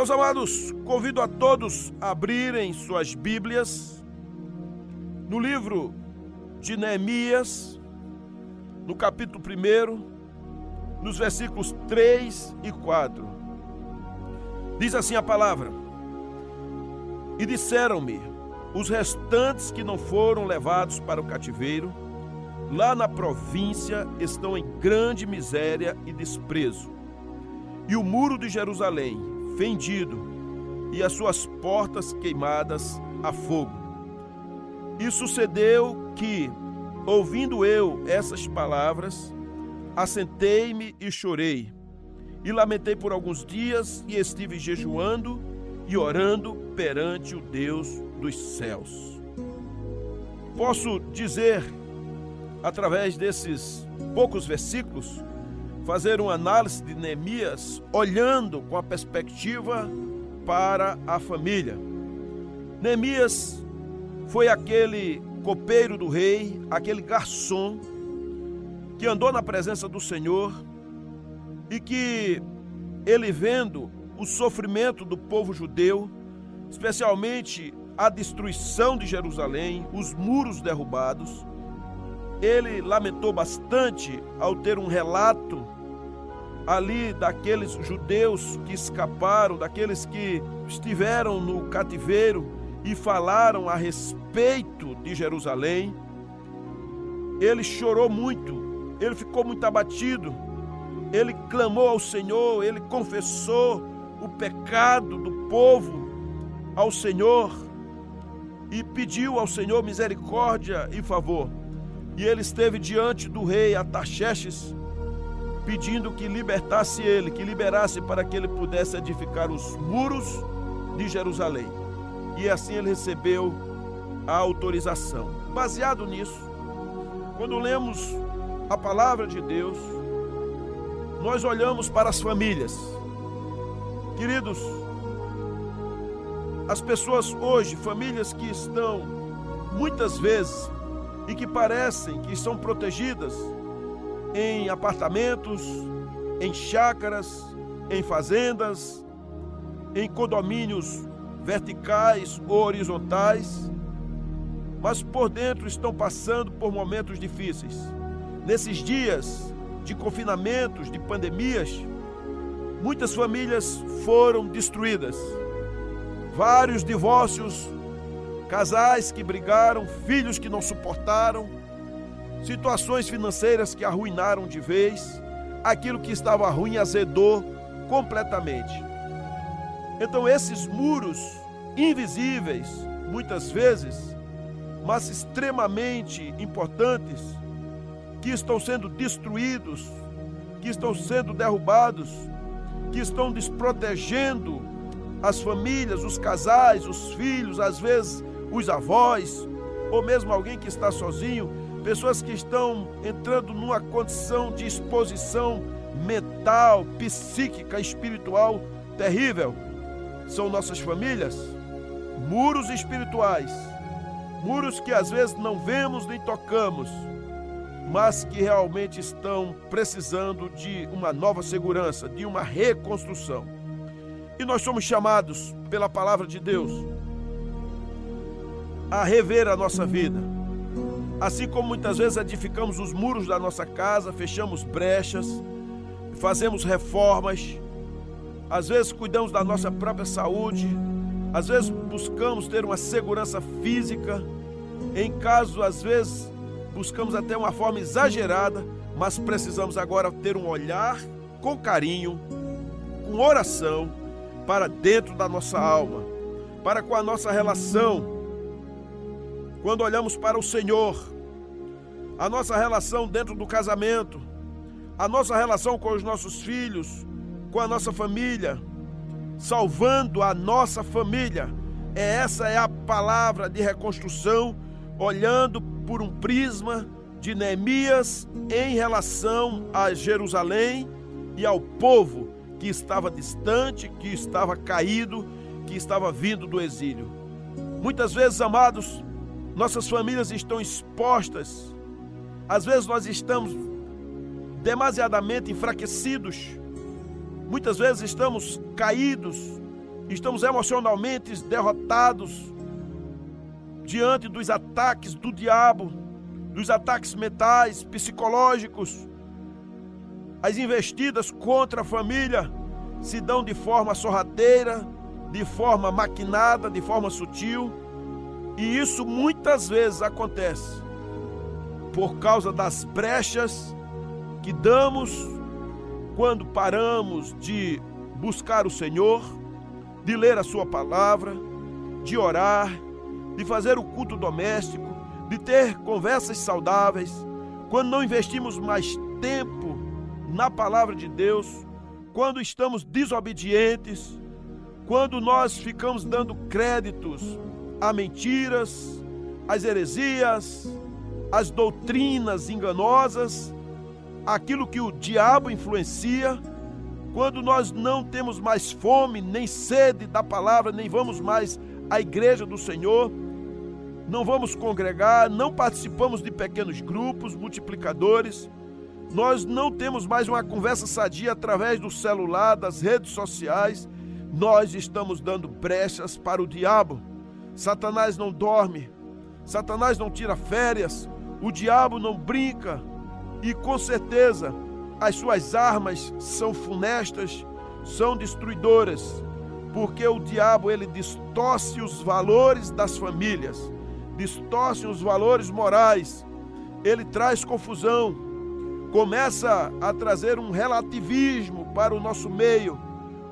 Meus amados, convido a todos a abrirem suas Bíblias no livro de Neemias, no capítulo 1, nos versículos 3 e 4. Diz assim a palavra: E disseram-me os restantes que não foram levados para o cativeiro, lá na província estão em grande miséria e desprezo. E o muro de Jerusalém, fendido, e as suas portas queimadas a fogo. E sucedeu que, ouvindo eu essas palavras, assentei-me e chorei, e lamentei por alguns dias, e estive jejuando e orando perante o Deus dos céus. Posso dizer, através desses poucos versículos, fazer uma análise de Neemias olhando com a perspectiva para a família. Neemias foi aquele copeiro do rei, aquele garçom que andou na presença do Senhor e que ele vendo o sofrimento do povo judeu, especialmente a destruição de Jerusalém, os muros derrubados, ele lamentou bastante ao ter um relato ali daqueles judeus que escaparam, daqueles que estiveram no cativeiro e falaram a respeito de Jerusalém. Ele chorou muito, ele ficou muito abatido, ele clamou ao Senhor, ele confessou o pecado do povo ao Senhor e pediu ao Senhor misericórdia e favor. E ele esteve diante do rei Ataxerxes, pedindo que libertasse ele, que liberasse para que ele pudesse edificar os muros de Jerusalém. E assim ele recebeu a autorização. Baseado nisso, quando lemos a palavra de Deus, nós olhamos para as famílias. Queridos, as pessoas hoje, famílias que estão muitas vezes e que parecem que são protegidas em apartamentos, em chácaras, em fazendas, em condomínios verticais ou horizontais, mas por dentro estão passando por momentos difíceis. Nesses dias de confinamentos, de pandemias, muitas famílias foram destruídas. Vários divórcios, casais que brigaram, filhos que não suportaram, situações financeiras que arruinaram de vez, aquilo que estava ruim azedou completamente. Então, esses muros invisíveis, muitas vezes, mas extremamente importantes, que estão sendo destruídos, que estão sendo derrubados, que estão desprotegendo as famílias, os casais, os filhos, às vezes os avós, ou mesmo alguém que está sozinho, pessoas que estão entrando numa condição de exposição mental, psíquica, espiritual terrível. São nossas famílias, muros espirituais, muros que às vezes não vemos nem tocamos, mas que realmente estão precisando de uma nova segurança, de uma reconstrução. E nós somos chamados pela palavra de Deus a rever a nossa vida. Assim como muitas vezes edificamos os muros da nossa casa, fechamos brechas, fazemos reformas, às vezes cuidamos da nossa própria saúde, às vezes buscamos ter uma segurança física, em caso, às vezes, buscamos até uma forma exagerada, mas precisamos agora ter um olhar com carinho, com oração, para dentro da nossa alma, para com a nossa relação. Quando olhamos para o Senhor, a nossa relação dentro do casamento, a nossa relação com os nossos filhos, com a nossa família, salvando a nossa família. É essa é a palavra de reconstrução, olhando por um prisma de Neemias em relação a Jerusalém e ao povo que estava distante, que estava caído, que estava vindo do exílio. Muitas vezes, amados, nossas famílias estão expostas. Às vezes nós estamos demasiadamente enfraquecidos. Muitas vezes estamos caídos estamos emocionalmente derrotados diante dos ataques do diabo, dos ataques mentais, psicológicos. As investidas contra a família se dão de forma sorrateira, de forma maquinada, de forma sutil, e isso muitas vezes acontece por causa das brechas que damos quando paramos de buscar o Senhor, de ler a Sua palavra, de orar, de fazer o culto doméstico, de ter conversas saudáveis, quando não investimos mais tempo na palavra de Deus, quando estamos desobedientes, quando nós ficamos dando créditos a mentiras, às heresias, às doutrinas enganosas, aquilo que o diabo influencia, quando nós não temos mais fome nem sede da palavra, nem vamos mais à igreja do Senhor, não vamos congregar, não participamos de pequenos grupos multiplicadores, nós não temos mais uma conversa sadia através do celular, das redes sociais, nós estamos dando brechas para o diabo. Satanás não dorme, Satanás não tira férias, o diabo não brinca e com certeza as suas armas são funestas, são destruidoras, porque o diabo ele distorce os valores das famílias, distorce os valores morais, ele traz confusão, começa a trazer um relativismo para o nosso meio,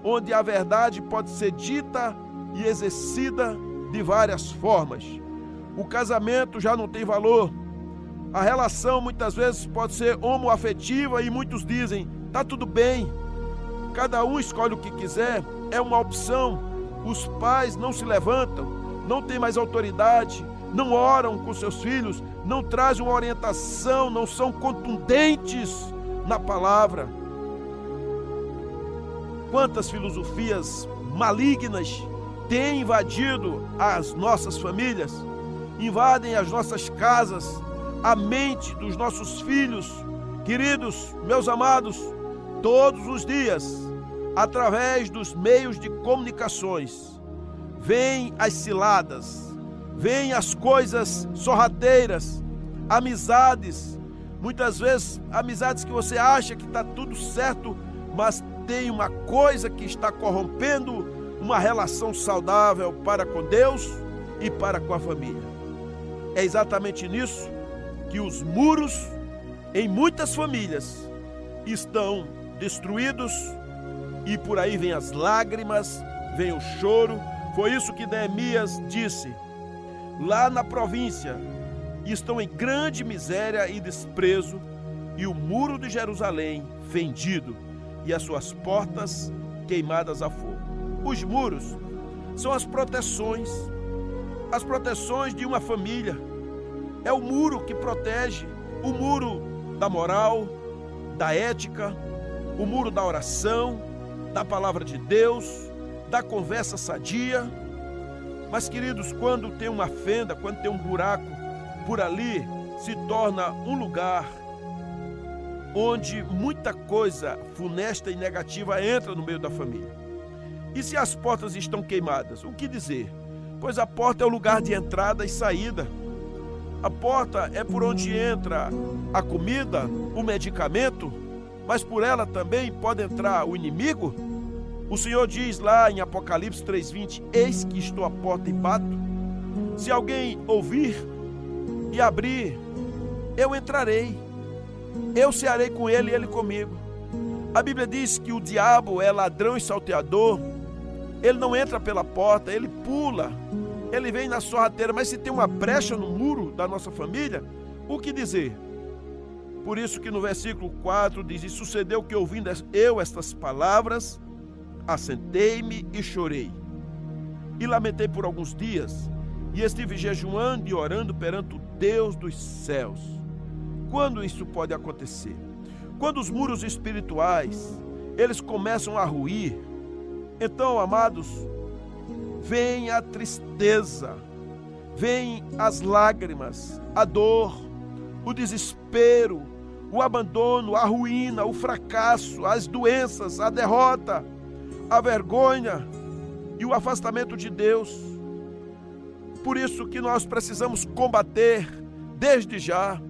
onde a verdade pode ser dita e exercida de várias formas. O casamento já não tem valor, a relação muitas vezes pode ser homoafetiva e muitos dizem: tá tudo bem, cada um escolhe o que quiser, é uma opção. Os pais não se levantam, não têm mais autoridade, não oram com seus filhos, não trazem uma orientação, não são contundentes na palavra. Quantas filosofias malignas têm invadido as nossas famílias, invadem as nossas casas, a mente dos nossos filhos, queridos, meus amados, todos os dias, através dos meios de comunicações, vêm as ciladas, vêm as coisas sorrateiras, amizades, muitas vezes amizades que você acha que está tudo certo, mas tem uma coisa que está corrompendo uma relação saudável para com Deus e para com a família. É exatamente nisso que os muros em muitas famílias estão destruídos e por aí vem as lágrimas, vem o choro. Foi isso que Neemias disse. Lá na província estão em grande miséria e desprezo, e o muro de Jerusalém fendido, e as suas portas queimadas a fogo. Os muros são as proteções, as proteções de uma família é o muro que protege o muro da moral, da ética, o muro da oração, da palavra de Deus, da conversa sadia. Mas, queridos, quando tem uma fenda, quando tem um buraco por ali, se torna um lugar onde muita coisa funesta e negativa entra no meio da família. E se as portas estão queimadas, o que dizer? Pois a porta é o lugar de entrada e saída. A porta é por onde entra a comida, o medicamento, mas por ela também pode entrar o inimigo. O Senhor diz lá em Apocalipse 3:20: Eis que estou à porta e bato. Se alguém ouvir e abrir, eu entrarei. Eu cearei com ele e ele comigo. A Bíblia diz que o diabo é ladrão e salteador. Ele não entra pela porta, ele pula ele vem na sorrateira, mas se tem uma brecha no muro da nossa família, o que dizer? Por isso que no versículo 4 diz: E sucedeu que ouvindo eu estas palavras, assentei-me e chorei. E lamentei por alguns dias, e estive jejuando e orando perante o Deus dos céus. Quando isso pode acontecer? Quando os muros espirituais, eles começam a ruir. Então, amados, vem a tristeza, vem as lágrimas, a dor, o desespero, o abandono, a ruína, o fracasso, as doenças, a derrota, a vergonha. e o afastamento de Deus. Por isso que nós precisamos combater desde já.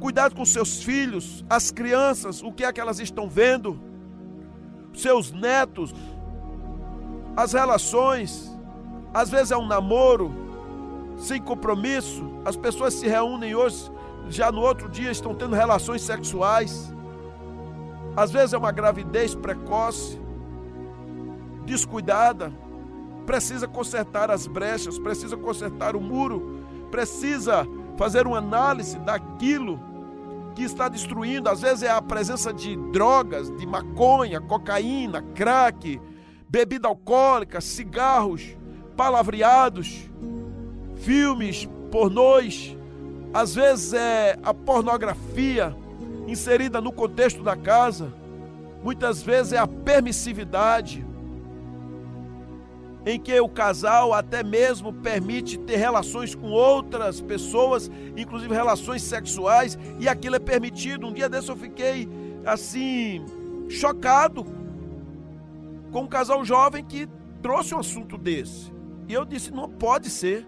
Cuidado com seus filhos, as crianças, o que é que elas estão vendo, seus netos, as relações. Às vezes é um namoro sem compromisso. As pessoas se reúnem hoje, já no outro dia estão tendo relações sexuais. Às vezes é uma gravidez precoce, descuidada. Precisa consertar as brechas, precisa consertar o muro, precisa fazer uma análise daquilo que está destruindo. Às vezes é a presença de drogas, de maconha, cocaína, crack, bebida alcoólica, cigarros, palavreados, filmes, pornôs. Às vezes é a pornografia inserida no contexto da casa. Muitas vezes é a permissividade em que o casal até mesmo permite ter relações com outras pessoas, inclusive relações sexuais, e aquilo é permitido. Um dia desse eu fiquei assim, chocado com um casal jovem que trouxe um assunto desse. E eu disse: não pode ser.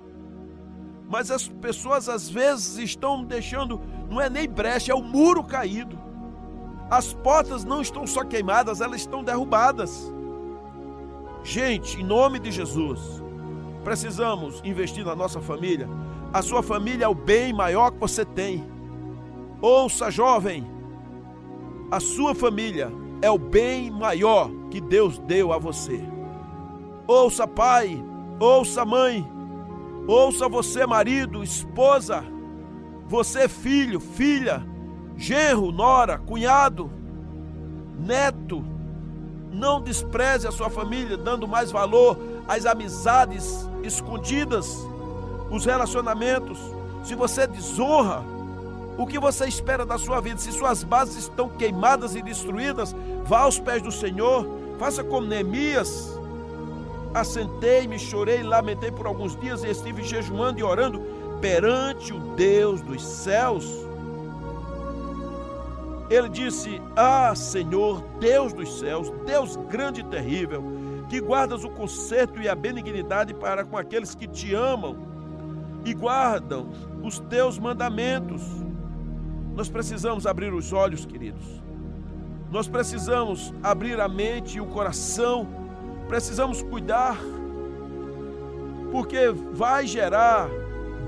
Mas as pessoas às vezes estão deixando, não é nem brecha, é o muro caído. As portas não estão só queimadas, elas estão derrubadas. Gente, em nome de Jesus, precisamos investir na nossa família. A sua família é o bem maior que você tem. Ouça, jovem, a sua família é o bem maior que Deus deu a você. Ouça, pai, ouça, mãe, ouça você, marido, esposa, você, filho, filha, genro, nora, cunhado, neto, não despreze a sua família, dando mais valor às amizades escondidas, os relacionamentos. Se você desonra, o que você espera da sua vida? Se suas bases estão queimadas e destruídas, vá aos pés do Senhor, faça como Neemias. Assentei-me, chorei, lamentei por alguns dias e estive jejuando e orando perante o Deus dos céus ele disse: Ah, Senhor, Deus dos céus, Deus grande e terrível, que guardas o conserto e a benignidade para com aqueles que te amam e guardam os teus mandamentos. Nós precisamos abrir os olhos, queridos. Nós precisamos abrir a mente e o coração. Precisamos cuidar, porque vai gerar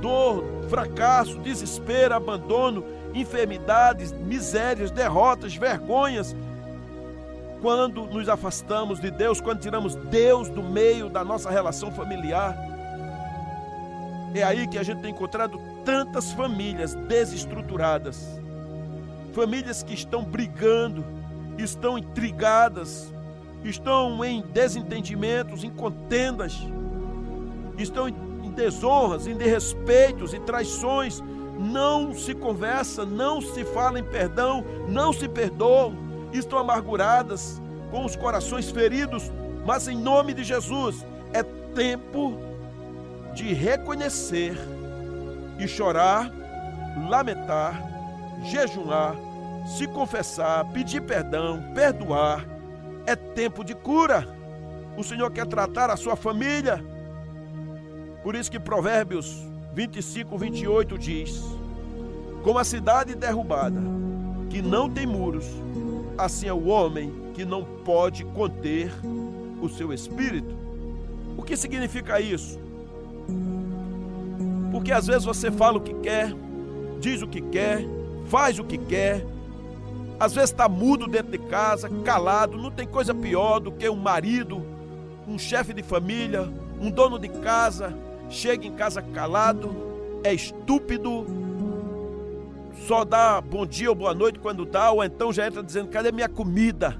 dor, fracasso, desespero, abandono enfermidades, misérias, derrotas, vergonhas. Quando nos afastamos de Deus, quando tiramos Deus do meio da nossa relação familiar, é aí que a gente tem encontrado tantas famílias desestruturadas, famílias que estão brigando, estão intrigadas, estão em desentendimentos, em contendas, estão em desonras, em desrespeitos e traições, não se conversa, não se fala em perdão, não se perdoam, estão amarguradas, com os corações feridos, mas em nome de Jesus é tempo de reconhecer e chorar, lamentar, jejuar, se confessar, pedir perdão, perdoar. É tempo de cura. O Senhor quer tratar a sua família. Por isso que Provérbios 25, 28 diz: Como a cidade derrubada, que não tem muros, assim é o homem que não pode conter o seu espírito. O que significa isso? Porque às vezes você fala o que quer, diz o que quer, faz o que quer, às vezes está mudo dentro de casa, calado, não tem coisa pior do que um marido, um chefe de família, um dono de casa chega em casa calado, é estúpido, só dá bom dia ou boa noite quando dá, ou então já entra dizendo: cadê minha comida?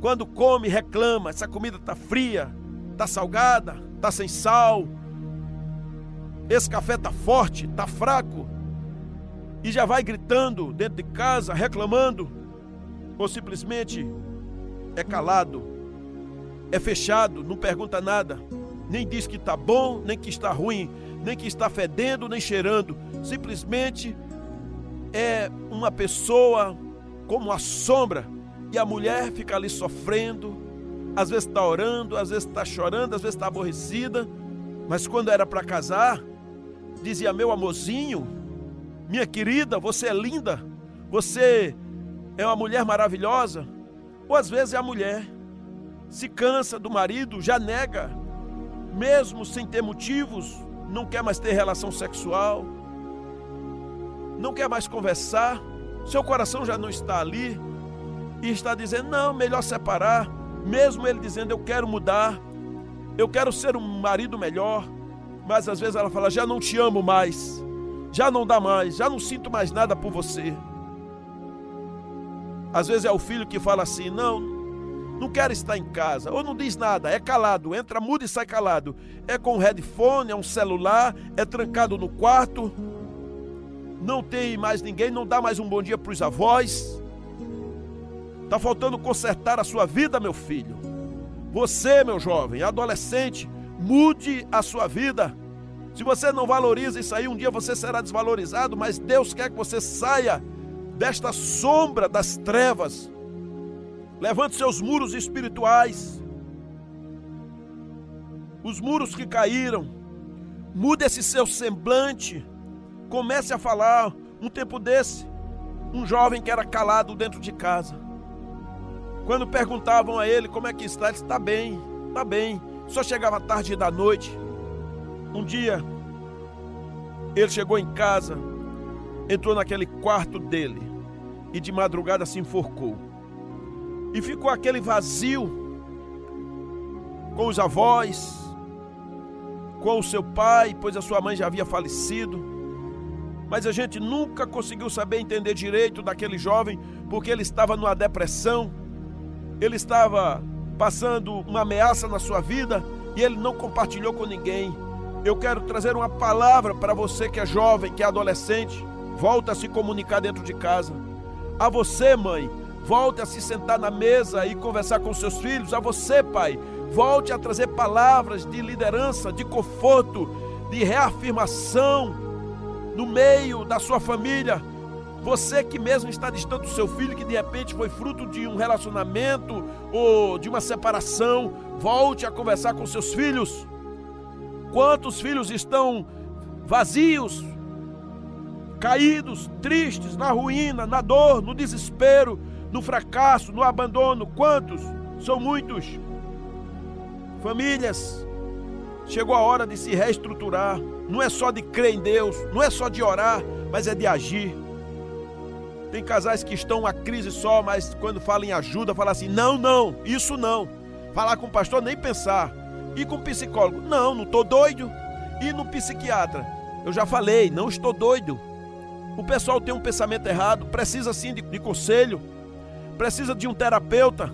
Quando come, reclama: essa comida está fria, está salgada, está sem sal, esse café está forte, está fraco, e já vai gritando dentro de casa, reclamando, ou simplesmente é calado, é fechado, não pergunta nada. Nem diz que está bom, nem que está ruim, nem que está fedendo, nem cheirando. Simplesmente é uma pessoa como a sombra. E a mulher fica ali sofrendo, às vezes está orando, às vezes está chorando, às vezes está aborrecida, mas quando era para casar, dizia: Meu amorzinho, minha querida, você é linda, você é uma mulher maravilhosa. Ou às vezes é a mulher, se cansa do marido, já nega, mesmo sem ter motivos, não quer mais ter relação sexual, não quer mais conversar, seu coração já não está ali e está dizendo: Não, melhor separar. Mesmo ele dizendo eu quero mudar, eu quero ser um marido melhor, mas às vezes ela fala: já não te amo mais, já não dá mais, já não sinto mais nada por você. Às vezes é o filho que fala assim: não, não quero estar em casa, ou não diz nada, é calado, entra mudo e sai calado. É com um headphone, é um celular, é trancado no quarto, não tem mais ninguém, não dá mais um bom dia para os avós. Está faltando consertar a sua vida, meu filho. Você, meu jovem, adolescente, mude a sua vida. Se você não valoriza isso aí, um dia você será desvalorizado, mas Deus quer que você saia desta sombra das trevas. Levante seus muros espirituais. Os muros que caíram. Mude esse seu semblante. Comece a falar. Um tempo desse, um jovem que era calado dentro de casa. Quando perguntavam a ele como é que está, ele disse: está bem, está bem. Só chegava tarde da noite. Um dia, ele chegou em casa, entrou naquele quarto dele e de madrugada se enforcou. E ficou aquele vazio com os avós, com o seu pai, pois a sua mãe já havia falecido. Mas a gente nunca conseguiu saber entender direito daquele jovem, porque ele estava numa depressão ele estava passando uma ameaça na sua vida e ele não compartilhou com ninguém. Eu quero trazer uma palavra para você que é jovem, que é adolescente, volta a se comunicar dentro de casa. A você, mãe, volte a se sentar na mesa e conversar com seus filhos. A você, pai, volte a trazer palavras de liderança, de conforto, de reafirmação no meio da sua família você que mesmo está distante do seu filho, que de repente foi fruto de um relacionamento ou de uma separação, volte a conversar com seus filhos. Quantos filhos estão vazios, caídos, tristes, na ruína, na dor, no desespero, no fracasso, no abandono? Quantos? São muitos. Famílias, chegou a hora de se reestruturar. Não é só de crer em Deus, não é só de orar, mas é de agir. Tem casais que estão uma crise só, mas quando falam em ajuda, falam assim: não, não, isso não. Falar com o pastor, nem pensar. E com psicólogo? Não, não estou doido. E no psiquiatra? Eu já falei, não estou doido. O pessoal tem um pensamento errado, precisa sim de, de conselho, precisa de um terapeuta,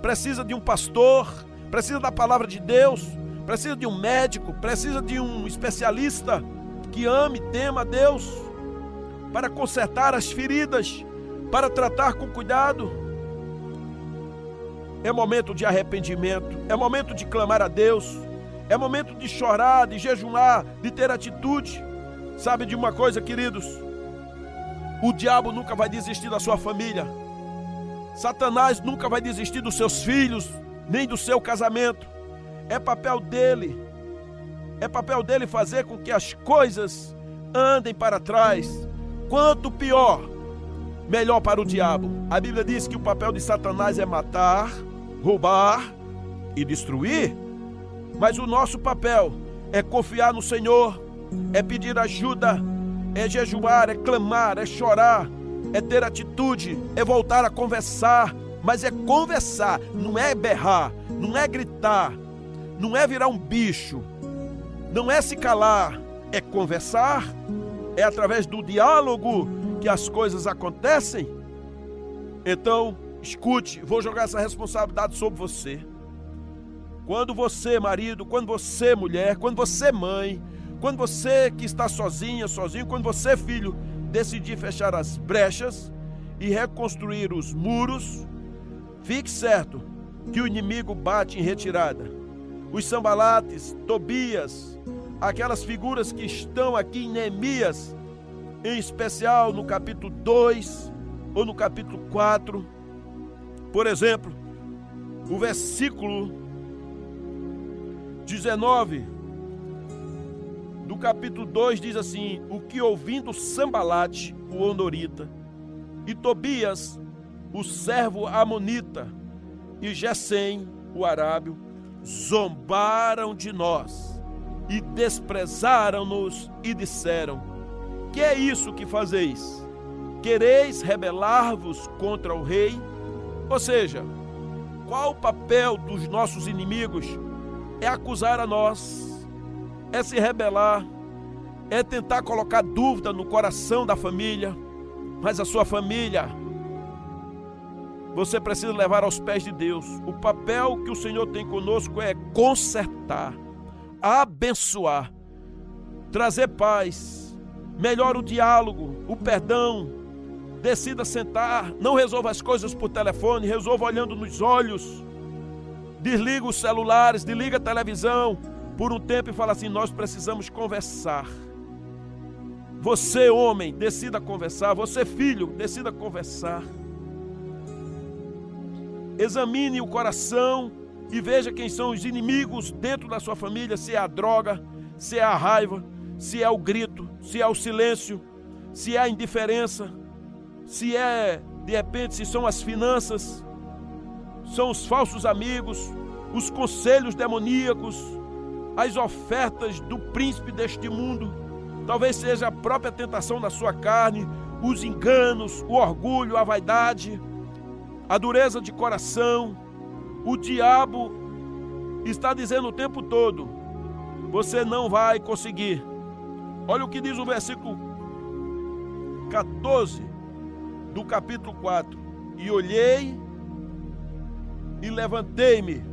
precisa de um pastor, precisa da palavra de Deus, precisa de um médico, precisa de um especialista que ame, tema Deus para consertar as feridas, para tratar com cuidado. É momento de arrependimento, é momento de clamar a Deus, é momento de chorar, de jejuar, de ter atitude. Sabe de uma coisa, queridos? O diabo nunca vai desistir da sua família. Satanás nunca vai desistir dos seus filhos, nem do seu casamento. É papel dele. É papel dele fazer com que as coisas andem para trás, Quanto pior, melhor para o diabo. A Bíblia diz que o papel de Satanás é matar, roubar e destruir. Mas o nosso papel é confiar no Senhor, é pedir ajuda, é jejuar, é clamar, é chorar, é ter atitude, é voltar a conversar. Mas é conversar, não é berrar, não é gritar, não é virar um bicho, não é se calar, é conversar é através do diálogo que as coisas acontecem. Então, escute, vou jogar essa responsabilidade sobre você. Quando você, marido, quando você, mulher, quando você, mãe, quando você que está sozinha, sozinho, quando você, filho, decidir fechar as brechas e reconstruir os muros, fique certo que o inimigo bate em retirada. Os sambalates, Tobias, aquelas figuras que estão aqui em Neemias, em especial no capítulo 2 ou no capítulo 4. Por exemplo, o versículo 19 do capítulo 2 diz assim: O que ouvindo Sambalate, o Ondorita, e Tobias, o servo Amonita, e Gesem, o Arábio, zombaram de nós e desprezaram-nos e disseram: Que é isso que fazeis? Quereis rebelar-vos contra o rei? Ou seja, qual o papel dos nossos inimigos? É acusar a nós, é se rebelar, é tentar colocar dúvida no coração da família, mas a sua família você precisa levar aos pés de Deus. O papel que o Senhor tem conosco é consertar, abençoar, trazer paz, melhora o diálogo, o perdão. Decida sentar, não resolva as coisas por telefone, resolva olhando nos olhos. Desliga os celulares, desliga a televisão por um tempo e fala assim: nós precisamos conversar. Você, homem, decida conversar. Você, filho, decida conversar. Examine o coração e veja quem são os inimigos dentro da sua família: se é a droga, se é a raiva, se é o grito, se é o silêncio, se é a indiferença, se é, de repente, se são as finanças, são os falsos amigos, os conselhos demoníacos, as ofertas do príncipe deste mundo. Talvez seja a própria tentação da sua carne, os enganos, o orgulho, a vaidade a dureza de coração, o diabo está dizendo o tempo todo: você não vai conseguir. Olha o que diz o versículo 14 do capítulo 4: E olhei e levantei-me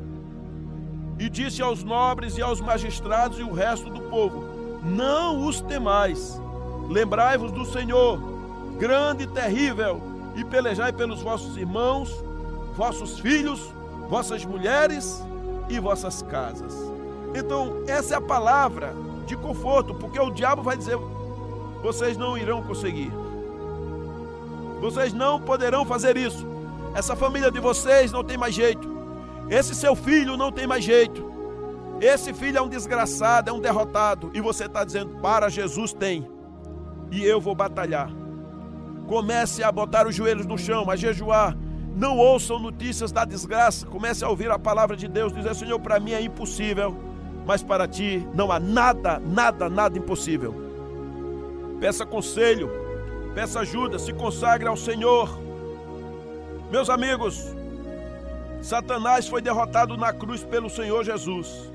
e disse aos nobres e aos magistrados e o resto do povo: Não os temais, lembrai-vos do Senhor, grande e terrível e pelejai pelos vossos irmãos, vossos filhos, vossas mulheres e vossas casas. Então, essa é a palavra de conforto, porque o diabo vai dizer: vocês não irão conseguir, vocês não poderão fazer isso. Essa família de vocês não tem mais jeito, esse seu filho não tem mais jeito. Esse filho é um desgraçado, é um derrotado, e você está dizendo: para Jesus tem, e eu vou batalhar. Comece a botar os joelhos no chão, a jejuar. Não ouçam notícias da desgraça. Comece a ouvir a palavra de Deus. Dizer, Senhor, para mim é impossível, mas para ti não há nada, nada, nada impossível. Peça conselho, peça ajuda, se consagre ao Senhor. Meus amigos, Satanás foi derrotado na cruz pelo Senhor Jesus.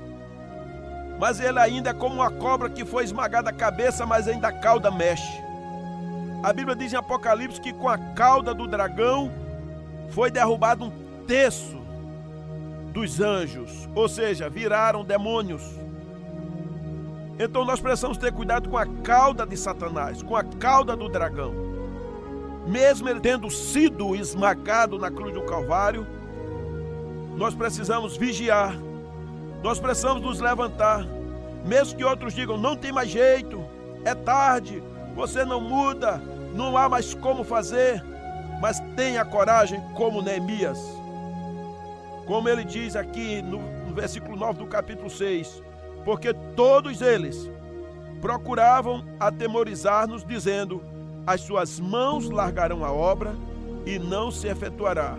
Mas ele ainda é como uma cobra que foi esmagada a cabeça, mas ainda a cauda mexe. A Bíblia diz em Apocalipse que com a cauda do dragão foi derrubado um terço dos anjos, ou seja, viraram demônios. Então nós precisamos ter cuidado com a cauda de Satanás, com a cauda do dragão. Mesmo ele tendo sido esmagado na cruz do Calvário, nós precisamos vigiar, nós precisamos nos levantar. Mesmo que outros digam, não tem mais jeito, é tarde, você não muda, não há mais como fazer, mas tenha coragem como Neemias. Como ele diz aqui no, no versículo 9 do capítulo 6, porque todos eles procuravam atemorizar-nos, dizendo: As suas mãos largarão a obra e não se efetuará.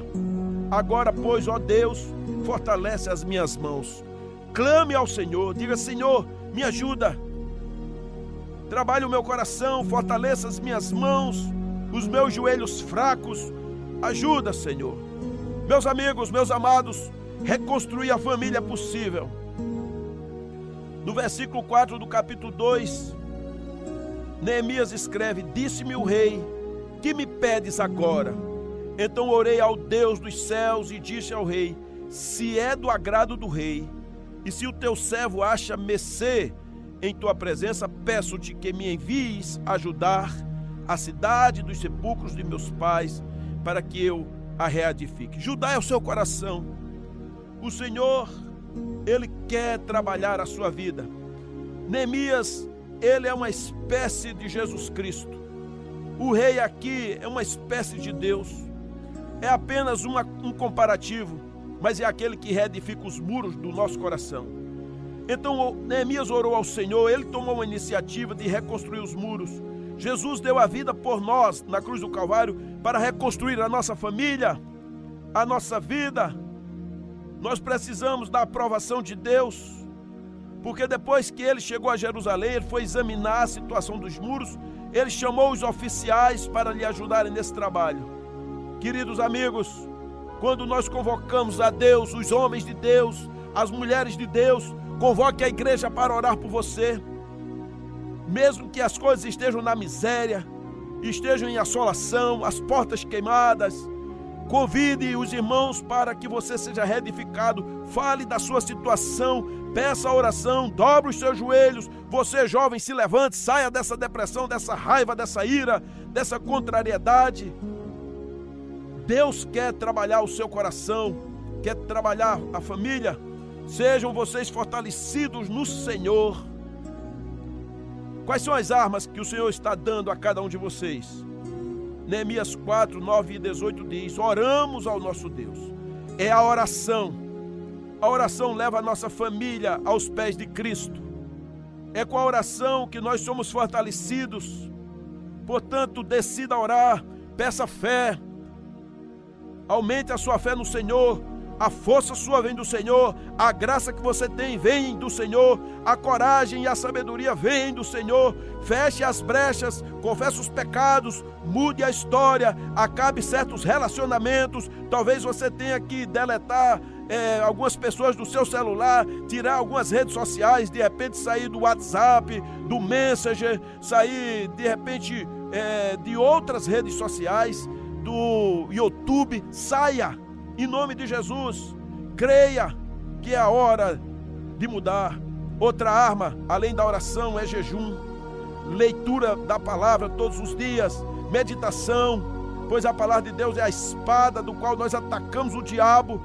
Agora, pois, ó Deus, fortalece as minhas mãos. Clame ao Senhor, diga: Senhor, me ajuda. Trabalhe o meu coração, fortaleça as minhas mãos, os meus joelhos fracos. Ajuda, Senhor. Meus amigos, meus amados, reconstruir a família possível. No versículo 4 do capítulo 2, Neemias escreve: Disse-me o rei, que me pedes agora? Então orei ao Deus dos céus e disse ao rei: Se é do agrado do rei, e se o teu servo acha mercê em tua presença, peço-te que me envies ajudar a cidade dos sepulcros de meus pais, para que eu a reedifique. Judá é o seu coração. O Senhor, Ele quer trabalhar a sua vida. Neemias, ele é uma espécie de Jesus Cristo. O rei aqui é uma espécie de Deus. É apenas uma, um comparativo, mas é aquele que reedifica os muros do nosso coração. Então Neemias orou ao Senhor, ele tomou uma iniciativa de reconstruir os muros. Jesus deu a vida por nós na cruz do Calvário para reconstruir a nossa família, a nossa vida. Nós precisamos da aprovação de Deus, porque depois que ele chegou a Jerusalém, ele foi examinar a situação dos muros, ele chamou os oficiais para lhe ajudarem nesse trabalho. Queridos amigos, quando nós convocamos a Deus, os homens de Deus, as mulheres de Deus, convoque a igreja para orar por você. Mesmo que as coisas estejam na miséria, estejam em assolação, as portas queimadas, convide os irmãos para que você seja reedificado. Fale da sua situação, peça a oração, dobre os seus joelhos. Você, jovem, se levante, saia dessa depressão, dessa raiva, dessa ira, dessa contrariedade. Deus quer trabalhar o seu coração, quer trabalhar a família. Sejam vocês fortalecidos no Senhor. Quais são as armas que o Senhor está dando a cada um de vocês? Neemias 4, 9 e 18 diz: Oramos ao nosso Deus. É a oração. A oração leva a nossa família aos pés de Cristo. É com a oração que nós somos fortalecidos. Portanto, decida orar, peça fé, Aumente a sua fé no Senhor. A força sua vem do Senhor, a graça que você tem vem do Senhor, a coragem e a sabedoria vem do Senhor. Feche as brechas, confesse os pecados, mude a história, acabe certos relacionamentos. Talvez você tenha que deletar é, algumas pessoas do seu celular, tirar algumas redes sociais, de repente sair do WhatsApp, do Messenger, sair de repente é, de outras redes sociais do YouTube, saia em nome de Jesus. Creia que é a hora de mudar. Outra arma, além da oração, é jejum, leitura da palavra todos os dias, meditação, pois a palavra de Deus é a espada do qual nós atacamos o diabo.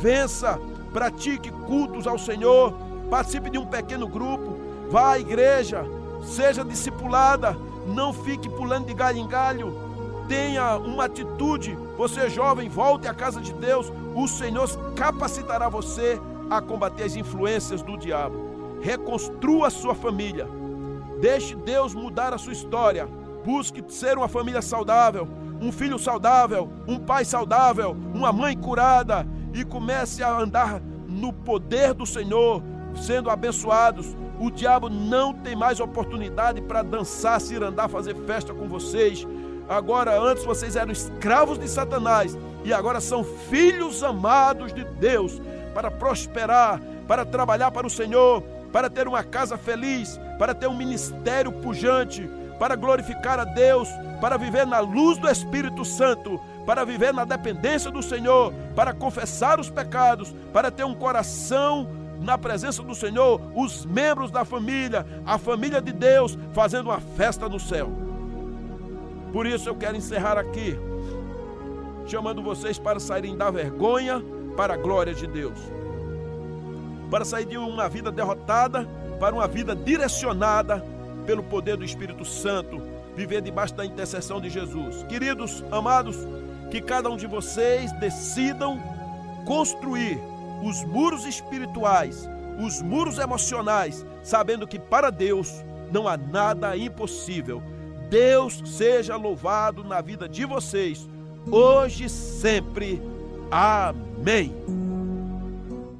Vença, pratique cultos ao Senhor, participe de um pequeno grupo, vá à igreja, seja discipulada, não fique pulando de galho em galho tenha uma atitude, você jovem, volte à casa de Deus, o Senhor capacitará você a combater as influências do diabo. Reconstrua a sua família. Deixe Deus mudar a sua história. Busque ser uma família saudável, um filho saudável, um pai saudável, uma mãe curada e comece a andar no poder do Senhor, sendo abençoados. O diabo não tem mais oportunidade para dançar, se andar, fazer festa com vocês. Agora, antes vocês eram escravos de Satanás e agora são filhos amados de Deus para prosperar, para trabalhar para o Senhor, para ter uma casa feliz, para ter um ministério pujante, para glorificar a Deus, para viver na luz do Espírito Santo, para viver na dependência do Senhor, para confessar os pecados, para ter um coração na presença do Senhor, os membros da família, a família de Deus, fazendo uma festa no céu. Por isso eu quero encerrar aqui, chamando vocês para saírem da vergonha para a glória de Deus. Para sair de uma vida derrotada para uma vida direcionada pelo poder do Espírito Santo, viver debaixo da intercessão de Jesus. Queridos, amados, que cada um de vocês decidam construir os muros espirituais, os muros emocionais, sabendo que para Deus não há nada impossível. Deus seja louvado na vida de vocês, hoje e sempre. Amém.